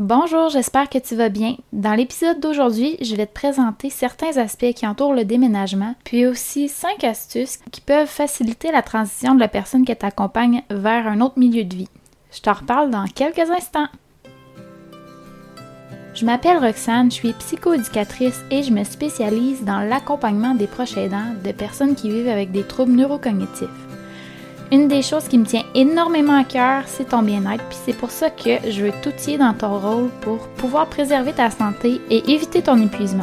Bonjour, j'espère que tu vas bien. Dans l'épisode d'aujourd'hui, je vais te présenter certains aspects qui entourent le déménagement, puis aussi 5 astuces qui peuvent faciliter la transition de la personne qui t'accompagne vers un autre milieu de vie. Je t'en reparle dans quelques instants. Je m'appelle Roxane, je suis psychoéducatrice et je me spécialise dans l'accompagnement des proches aidants de personnes qui vivent avec des troubles neurocognitifs. Une des choses qui me tient énormément à cœur, c'est ton bien-être, puis c'est pour ça que je veux t'outiller dans ton rôle pour pouvoir préserver ta santé et éviter ton épuisement.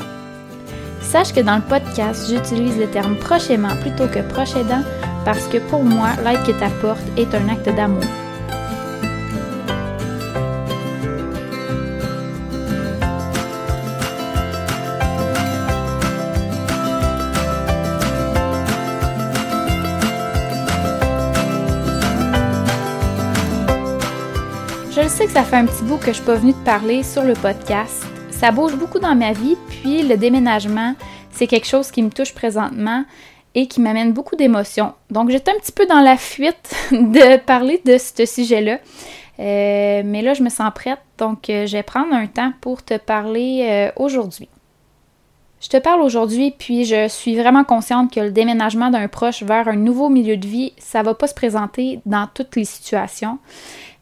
Sache que dans le podcast, j'utilise le terme prochainement plutôt que proche aidant parce que pour moi, l'aide que t'apportes est un acte d'amour. Ça fait un petit bout que je suis pas venue te parler sur le podcast. Ça bouge beaucoup dans ma vie, puis le déménagement, c'est quelque chose qui me touche présentement et qui m'amène beaucoup d'émotions. Donc j'étais un petit peu dans la fuite de parler de ce sujet-là. Euh, mais là, je me sens prête, donc euh, je vais prendre un temps pour te parler euh, aujourd'hui. Je te parle aujourd'hui, puis je suis vraiment consciente que le déménagement d'un proche vers un nouveau milieu de vie, ça va pas se présenter dans toutes les situations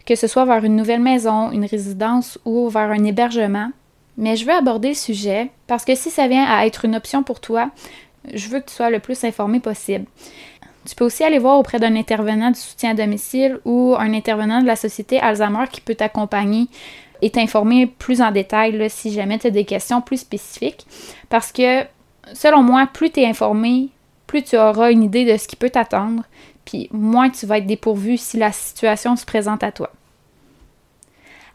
que ce soit vers une nouvelle maison, une résidence ou vers un hébergement. Mais je veux aborder le sujet parce que si ça vient à être une option pour toi, je veux que tu sois le plus informé possible. Tu peux aussi aller voir auprès d'un intervenant du soutien à domicile ou un intervenant de la société Alzheimer qui peut t'accompagner et t'informer plus en détail si jamais tu as des questions plus spécifiques. Parce que, selon moi, plus tu es informé, plus tu auras une idée de ce qui peut t'attendre, puis moins tu vas être dépourvu si la situation se présente à toi.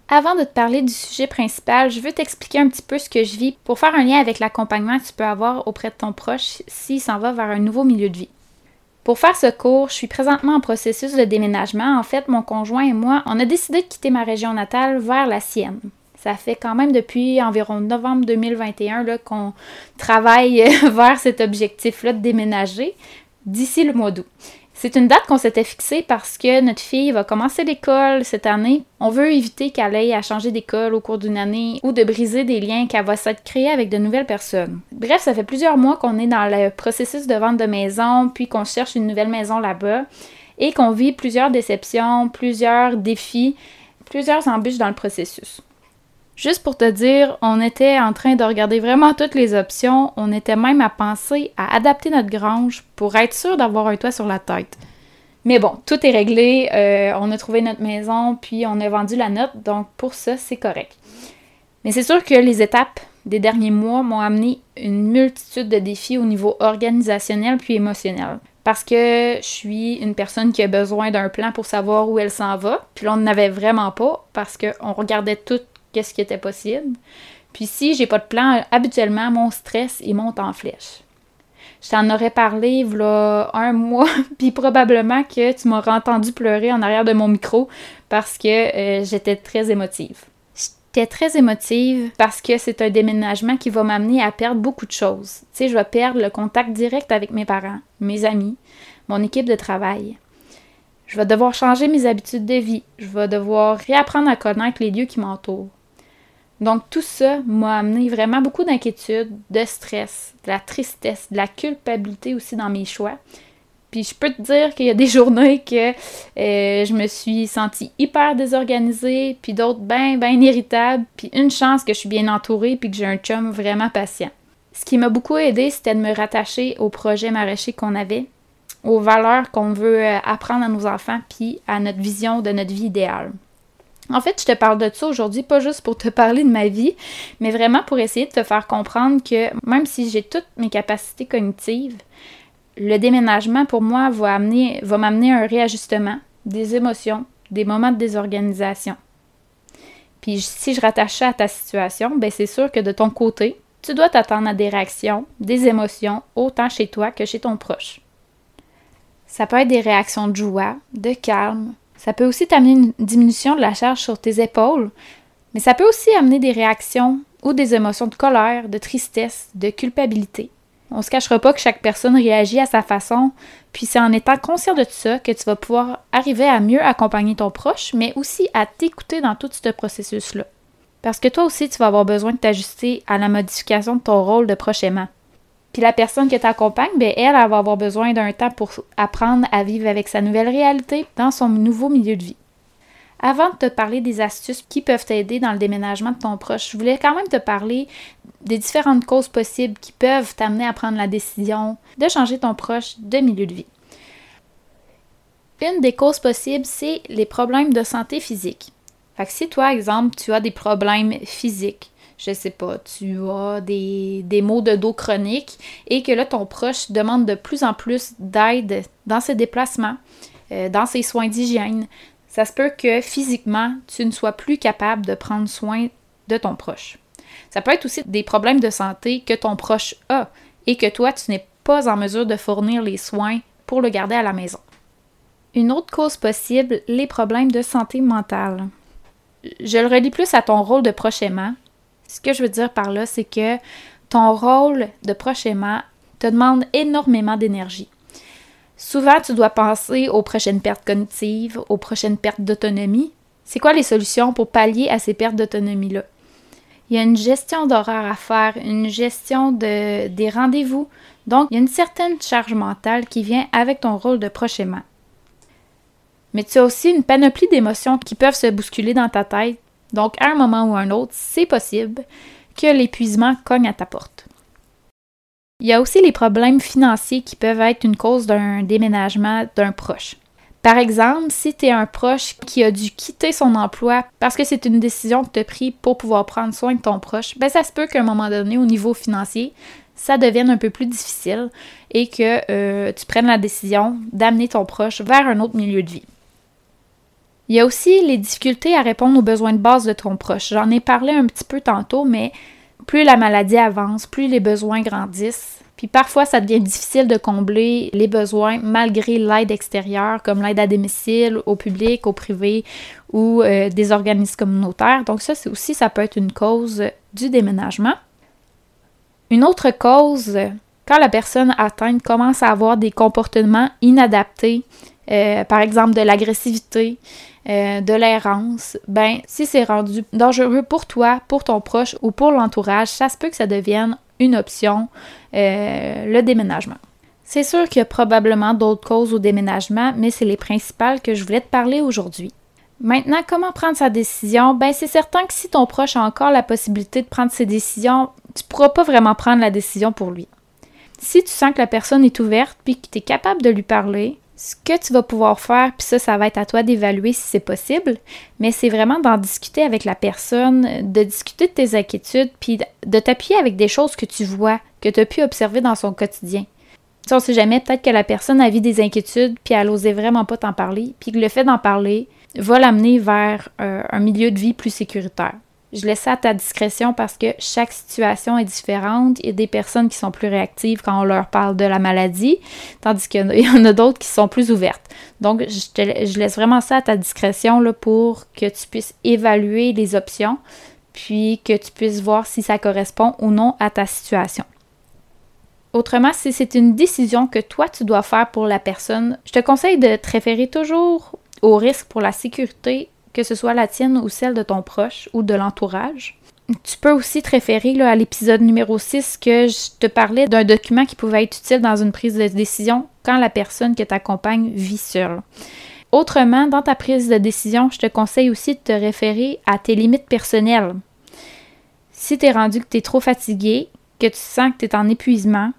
Avant de te parler du sujet principal, je veux t'expliquer un petit peu ce que je vis pour faire un lien avec l'accompagnement que tu peux avoir auprès de ton proche s'il s'en va vers un nouveau milieu de vie. Pour faire ce cours, je suis présentement en processus de déménagement. En fait, mon conjoint et moi, on a décidé de quitter ma région natale vers la sienne. Ça fait quand même depuis environ novembre 2021 qu'on travaille vers cet objectif-là de déménager d'ici le mois d'août. C'est une date qu'on s'était fixée parce que notre fille va commencer l'école cette année. On veut éviter qu'elle aille à changer d'école au cours d'une année ou de briser des liens qu'elle va s'être créée avec de nouvelles personnes. Bref, ça fait plusieurs mois qu'on est dans le processus de vente de maison, puis qu'on cherche une nouvelle maison là-bas et qu'on vit plusieurs déceptions, plusieurs défis, plusieurs embûches dans le processus. Juste pour te dire, on était en train de regarder vraiment toutes les options. On était même à penser à adapter notre grange pour être sûr d'avoir un toit sur la tête. Mais bon, tout est réglé. Euh, on a trouvé notre maison, puis on a vendu la note. Donc pour ça, c'est correct. Mais c'est sûr que les étapes des derniers mois m'ont amené une multitude de défis au niveau organisationnel puis émotionnel. Parce que je suis une personne qui a besoin d'un plan pour savoir où elle s'en va. Puis là, on n'avait vraiment pas parce qu'on regardait tout qu'est-ce qui était possible. Puis si j'ai pas de plan, habituellement, mon stress, il monte en flèche. Je t'en aurais parlé il un mois, puis probablement que tu m'aurais entendu pleurer en arrière de mon micro parce que euh, j'étais très émotive. J'étais très émotive parce que c'est un déménagement qui va m'amener à perdre beaucoup de choses. Tu sais, je vais perdre le contact direct avec mes parents, mes amis, mon équipe de travail. Je vais devoir changer mes habitudes de vie. Je vais devoir réapprendre à connaître les lieux qui m'entourent. Donc tout ça m'a amené vraiment beaucoup d'inquiétude, de stress, de la tristesse, de la culpabilité aussi dans mes choix. Puis je peux te dire qu'il y a des journées que euh, je me suis sentie hyper désorganisée, puis d'autres bien, bien irritables, puis une chance que je suis bien entourée, puis que j'ai un chum vraiment patient. Ce qui m'a beaucoup aidé, c'était de me rattacher au projet maraîcher qu'on avait, aux valeurs qu'on veut euh, apprendre à nos enfants, puis à notre vision de notre vie idéale. En fait, je te parle de ça aujourd'hui, pas juste pour te parler de ma vie, mais vraiment pour essayer de te faire comprendre que même si j'ai toutes mes capacités cognitives, le déménagement pour moi va, amener, va m'amener un réajustement, des émotions, des moments de désorganisation. Puis si je rattache ça à ta situation, ben c'est sûr que de ton côté, tu dois t'attendre à des réactions, des émotions, autant chez toi que chez ton proche. Ça peut être des réactions de joie, de calme, ça peut aussi t'amener une diminution de la charge sur tes épaules, mais ça peut aussi amener des réactions ou des émotions de colère, de tristesse, de culpabilité. On se cachera pas que chaque personne réagit à sa façon, puis c'est en étant conscient de tout ça que tu vas pouvoir arriver à mieux accompagner ton proche, mais aussi à t'écouter dans tout ce processus-là. Parce que toi aussi, tu vas avoir besoin de t'ajuster à la modification de ton rôle de proche aimant. Puis la personne qui t'accompagne, bien, elle, elle va avoir besoin d'un temps pour apprendre à vivre avec sa nouvelle réalité dans son nouveau milieu de vie. Avant de te parler des astuces qui peuvent t'aider dans le déménagement de ton proche, je voulais quand même te parler des différentes causes possibles qui peuvent t'amener à prendre la décision de changer ton proche de milieu de vie. Une des causes possibles, c'est les problèmes de santé physique. Fait que si toi, exemple, tu as des problèmes physiques, je sais pas, tu as des, des maux de dos chroniques et que là, ton proche demande de plus en plus d'aide dans ses déplacements, euh, dans ses soins d'hygiène, ça se peut que physiquement, tu ne sois plus capable de prendre soin de ton proche. Ça peut être aussi des problèmes de santé que ton proche a et que toi, tu n'es pas en mesure de fournir les soins pour le garder à la maison. Une autre cause possible, les problèmes de santé mentale. Je le relis plus à ton rôle de proche aimant, ce que je veux dire par là, c'est que ton rôle de proche aimant te demande énormément d'énergie. Souvent, tu dois penser aux prochaines pertes cognitives, aux prochaines pertes d'autonomie. C'est quoi les solutions pour pallier à ces pertes d'autonomie-là? Il y a une gestion d'horaire à faire, une gestion de, des rendez-vous. Donc, il y a une certaine charge mentale qui vient avec ton rôle de proche aimant. Mais tu as aussi une panoplie d'émotions qui peuvent se bousculer dans ta tête donc, à un moment ou à un autre, c'est possible que l'épuisement cogne à ta porte. Il y a aussi les problèmes financiers qui peuvent être une cause d'un déménagement d'un proche. Par exemple, si tu es un proche qui a dû quitter son emploi parce que c'est une décision que tu as prise pour pouvoir prendre soin de ton proche, ben ça se peut qu'à un moment donné, au niveau financier, ça devienne un peu plus difficile et que euh, tu prennes la décision d'amener ton proche vers un autre milieu de vie. Il y a aussi les difficultés à répondre aux besoins de base de ton proche. J'en ai parlé un petit peu tantôt, mais plus la maladie avance, plus les besoins grandissent. Puis parfois, ça devient difficile de combler les besoins malgré l'aide extérieure, comme l'aide à domicile, au public, au privé ou euh, des organismes communautaires. Donc ça, c'est aussi, ça peut être une cause du déménagement. Une autre cause, quand la personne atteinte commence à avoir des comportements inadaptés, euh, par exemple de l'agressivité, euh, de l'errance, ben si c'est rendu dangereux pour toi, pour ton proche ou pour l'entourage, ça se peut que ça devienne une option, euh, le déménagement. C'est sûr qu'il y a probablement d'autres causes au déménagement, mais c'est les principales que je voulais te parler aujourd'hui. Maintenant, comment prendre sa décision? Ben, c'est certain que si ton proche a encore la possibilité de prendre ses décisions, tu ne pourras pas vraiment prendre la décision pour lui. Si tu sens que la personne est ouverte puis que tu es capable de lui parler, ce que tu vas pouvoir faire, puis ça, ça va être à toi d'évaluer si c'est possible, mais c'est vraiment d'en discuter avec la personne, de discuter de tes inquiétudes, puis de t'appuyer avec des choses que tu vois, que tu as pu observer dans son quotidien. Tu on sait jamais, peut-être que la personne a vu des inquiétudes, puis elle n'osait vraiment pas t'en parler, puis que le fait d'en parler va l'amener vers euh, un milieu de vie plus sécuritaire. Je laisse ça à ta discrétion parce que chaque situation est différente. Il y a des personnes qui sont plus réactives quand on leur parle de la maladie, tandis qu'il y en a d'autres qui sont plus ouvertes. Donc, je, laisse vraiment ça à ta discrétion là, pour que tu puisses évaluer les options, puis que tu puisses voir si ça correspond ou non à ta situation. Autrement, si c'est une décision que toi tu dois faire pour la personne, je te conseille de te référer toujours au risque pour la sécurité que ce soit la tienne ou celle de ton proche ou de l'entourage. Tu peux aussi te référer à l'épisode numéro 6 que je te parlais d'un document qui pouvait être utile dans une prise de décision quand la personne qui t'accompagne vit seule. Autrement, dans ta prise de décision, je te conseille aussi de te référer à tes limites personnelles. Si tu es rendu que tu es trop fatigué, que tu sens que tu es en épuisement,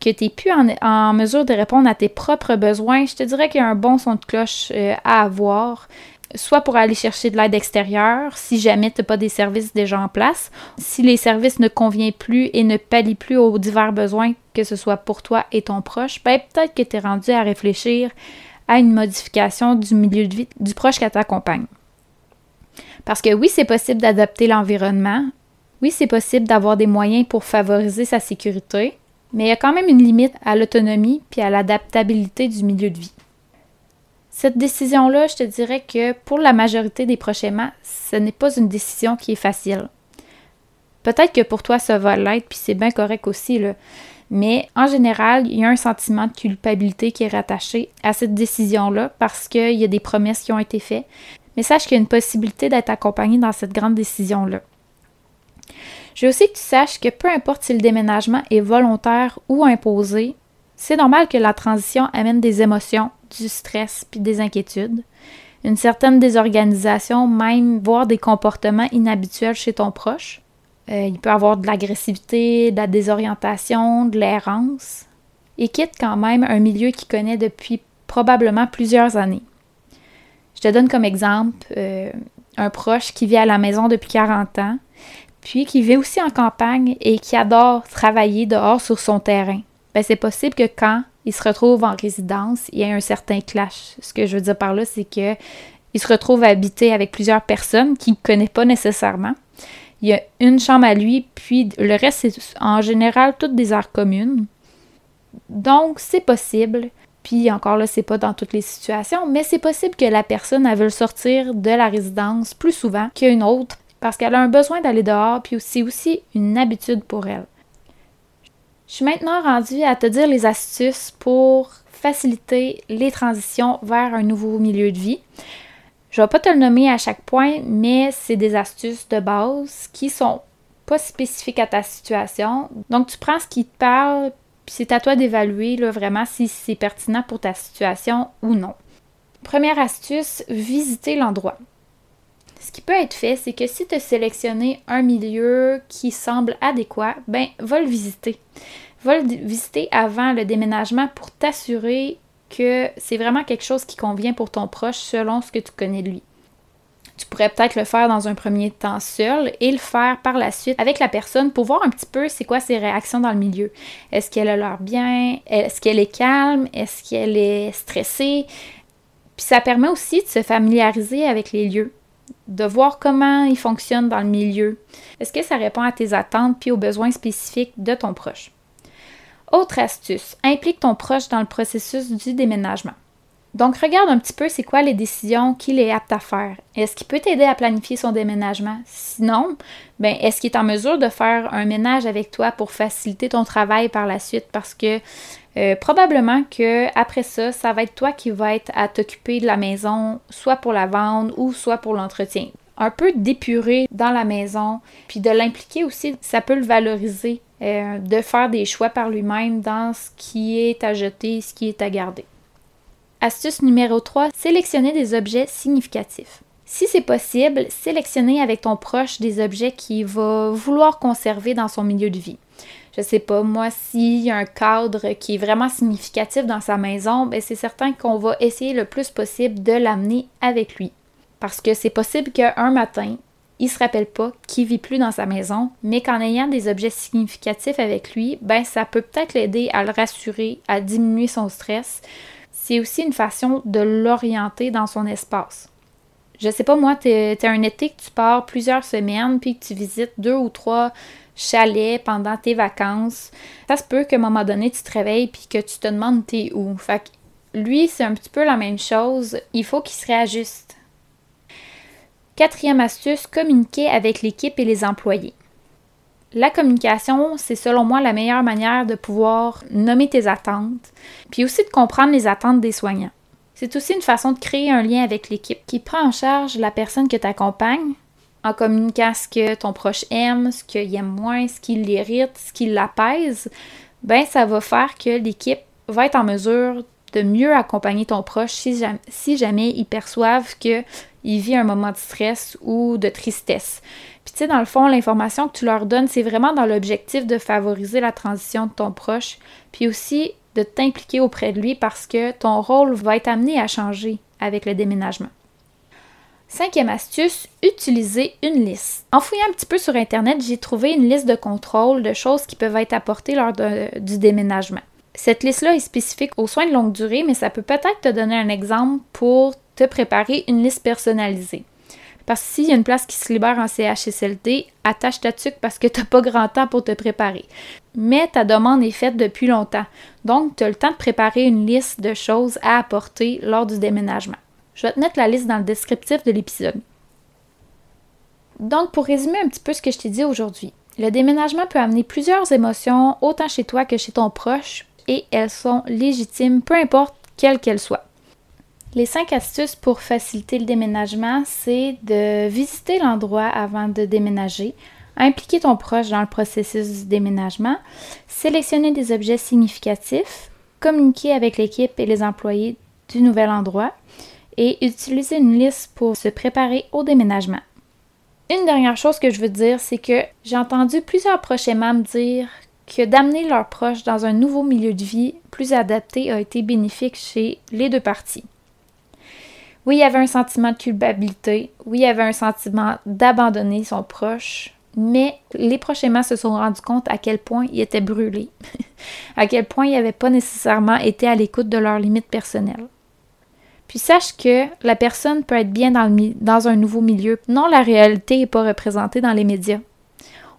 que tu n'es plus en, mesure de répondre à tes propres besoins, je te dirais qu'il y a un bon son de cloche euh, à avoir soit pour aller chercher de l'aide extérieure si jamais tu n'as pas des services déjà en place. Si les services ne conviennent plus et ne pallient plus aux divers besoins, que ce soit pour toi et ton proche, ben peut-être que tu es rendu à réfléchir à une modification du milieu de vie du proche qui t'accompagne. Parce que oui, c'est possible d'adapter l'environnement. Oui, c'est possible d'avoir des moyens pour favoriser sa sécurité, mais il y a quand même une limite à l'autonomie puis à l'adaptabilité du milieu de vie. Cette décision-là, je te dirais que pour la majorité des prochainement, ce n'est pas une décision qui est facile. Peut-être que pour toi, ça va l'être, puis c'est bien correct aussi. Mais en général, il y a un sentiment de culpabilité qui est rattaché à cette décision-là parce qu'il y a des promesses qui ont été faites. Mais sache qu'il y a une possibilité d'être accompagné dans cette grande décision-là. Je veux aussi que tu saches que peu importe si le déménagement est volontaire ou imposé, c'est normal que la transition amène des émotions, du stress puis des inquiétudes, une certaine désorganisation, même voire des comportements inhabituels chez ton proche. Euh, il peut avoir de l'agressivité, de la désorientation, de l'errance. Et quitte quand même un milieu qu'il connaît depuis probablement plusieurs années. Je te donne comme exemple euh, un proche qui vit à la maison depuis 40 ans, puis qui vit aussi en campagne et qui adore travailler dehors sur son terrain. Ben, c'est possible que quand il se retrouve en résidence, il y ait un certain clash. Ce que je veux dire par là, c'est que il se retrouve à habiter avec plusieurs personnes qu'il ne connaît pas nécessairement. Il y a une chambre à lui, puis le reste, c'est en général toutes des aires communes. Donc, c'est possible, puis encore là, c'est pas dans toutes les situations, mais c'est possible que la personne, elle veut sortir de la résidence plus souvent qu'une autre parce qu'elle a un besoin d'aller dehors, puis c'est aussi une habitude pour elle. Je suis maintenant rendue à te dire les astuces pour faciliter les transitions vers un nouveau milieu de vie. Je ne vais pas te le nommer à chaque point, mais c'est des astuces de base qui sont pas spécifiques à ta situation. Donc, tu prends ce qui te parle, puis c'est à toi d'évaluer vraiment si c'est pertinent pour ta situation ou non. Première astuce, visiter l'endroit. Ce qui peut être fait, c'est que si tu as sélectionné un milieu qui semble adéquat, ben va le visiter. Va le visiter avant le déménagement pour t'assurer que c'est vraiment quelque chose qui convient pour ton proche selon ce que tu connais de lui. Tu pourrais peut-être le faire dans un premier temps seul et le faire par la suite avec la personne pour voir un petit peu c'est quoi ses réactions dans le milieu. Est-ce qu'elle a l'air bien? Est-ce qu'elle est calme? Est-ce qu'elle est stressée? Puis ça permet aussi de se familiariser avec les lieux de voir comment ils fonctionnent dans le milieu. Est-ce que ça répond à tes attentes puis aux besoins spécifiques de ton proche? Autre astuce, implique ton proche dans le processus du déménagement. Donc, regarde un petit peu c'est quoi les décisions qu'il est apte à faire. Est-ce qu'il peut t'aider à planifier son déménagement? Sinon, ben, est-ce qu'il est en mesure de faire un ménage avec toi pour faciliter ton travail par la suite? Parce que euh, probablement que après ça, ça va être toi qui va être à t'occuper de la maison, soit pour la vendre ou soit pour l'entretien. Un peu d'épurer dans la maison, puis de l'impliquer aussi, ça peut le valoriser, euh, de faire des choix par lui-même dans ce qui est à jeter, ce qui est à garder. Astuce numéro 3, sélectionner des objets significatifs. Si c'est possible, sélectionner avec ton proche des objets qu'il va vouloir conserver dans son milieu de vie. Je sais pas, moi, s'il y a un cadre qui est vraiment significatif dans sa maison, ben c'est certain qu'on va essayer le plus possible de l'amener avec lui. Parce que c'est possible qu'un matin, il se rappelle pas qu'il vit plus dans sa maison, mais qu'en ayant des objets significatifs avec lui, ben ça peut peut-être l'aider à le rassurer, à diminuer son stress, c'est aussi une façon de l'orienter dans son espace. Je sais pas, moi, tu es, un été que tu pars plusieurs semaines, puis que tu visites deux ou trois chalets pendant tes vacances. Ça se peut qu'à un moment donné, tu te réveilles puis que tu te demandes t'es où. Fait que lui, c'est un petit peu la même chose. Il faut qu'il se réajuste. Quatrième astuce, communiquer avec l'équipe et les employés. La communication, c'est selon moi la meilleure manière de pouvoir nommer tes attentes, puis aussi de comprendre les attentes des soignants. C'est aussi une façon de créer un lien avec l'équipe qui prend en charge la personne que tu accompagnes en communiquant ce que ton proche aime, ce qu'il aime moins, ce qui l'irrite, ce qui l'apaise, ben ça va faire que l'équipe va être en mesure de mieux accompagner ton proche si jamais, si jamais ils perçoivent qu'il vit un moment de stress ou de tristesse. Puis tu sais, dans le fond, l'information que tu leur donnes, c'est vraiment dans l'objectif de favoriser la transition de ton proche, puis aussi de t'impliquer auprès de lui parce que ton rôle va être amené à changer avec le déménagement. Cinquième astuce, utiliser une liste. En fouillant un petit peu sur Internet, j'ai trouvé une liste de contrôle de choses qui peuvent être apportées lors du déménagement. Cette liste-là est spécifique aux soins de longue durée, mais ça peut peut-être te donner un exemple pour te préparer une liste personnalisée. Parce que s'il y a une place qui se libère en CHSLD, attache ta tuque parce que tu n'as pas grand temps pour te préparer. Mais ta demande est faite depuis longtemps, donc tu as le temps de préparer une liste de choses à apporter lors du déménagement. Je vais te mettre la liste dans le descriptif de l'épisode. Donc, pour résumer un petit peu ce que je t'ai dit aujourd'hui, le déménagement peut amener plusieurs émotions, autant chez toi que chez ton proche, et elles sont légitimes, peu importe quelles qu'elles soient. Les cinq astuces pour faciliter le déménagement, c'est de visiter l'endroit avant de déménager, impliquer ton proche dans le processus du déménagement, sélectionner des objets significatifs, communiquer avec l'équipe et les employés du nouvel endroit et utiliser une liste pour se préparer au déménagement. Une dernière chose que je veux dire, c'est que j'ai entendu plusieurs proches aimants me dire que d'amener leurs proches dans un nouveau milieu de vie plus adapté a été bénéfique chez les deux parties. Oui, il y avait un sentiment de culpabilité, oui, il y avait un sentiment d'abandonner son proche, mais les proches aimants se sont rendus compte à quel point ils étaient brûlés, à quel point ils n'avaient pas nécessairement été à l'écoute de leurs limites personnelles. Puis sache que la personne peut être bien dans, un nouveau milieu. Non, la réalité n'est pas représentée dans les médias.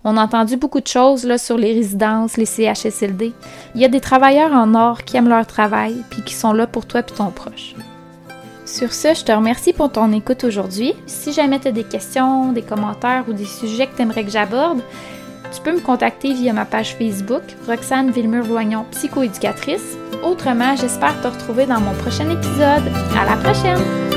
On a entendu beaucoup de choses là, sur les résidences, les CHSLD. Il y a des travailleurs en or qui aiment leur travail puis qui sont là pour toi et ton proche. Sur ce, je te remercie pour ton écoute aujourd'hui. Si jamais tu as des questions, des commentaires ou des sujets que tu aimerais que j'aborde, tu peux me contacter via ma page Facebook, Roxane Villemur-Loignon, psychoéducatrice. Autrement, j'espère te retrouver dans mon prochain épisode. À la prochaine!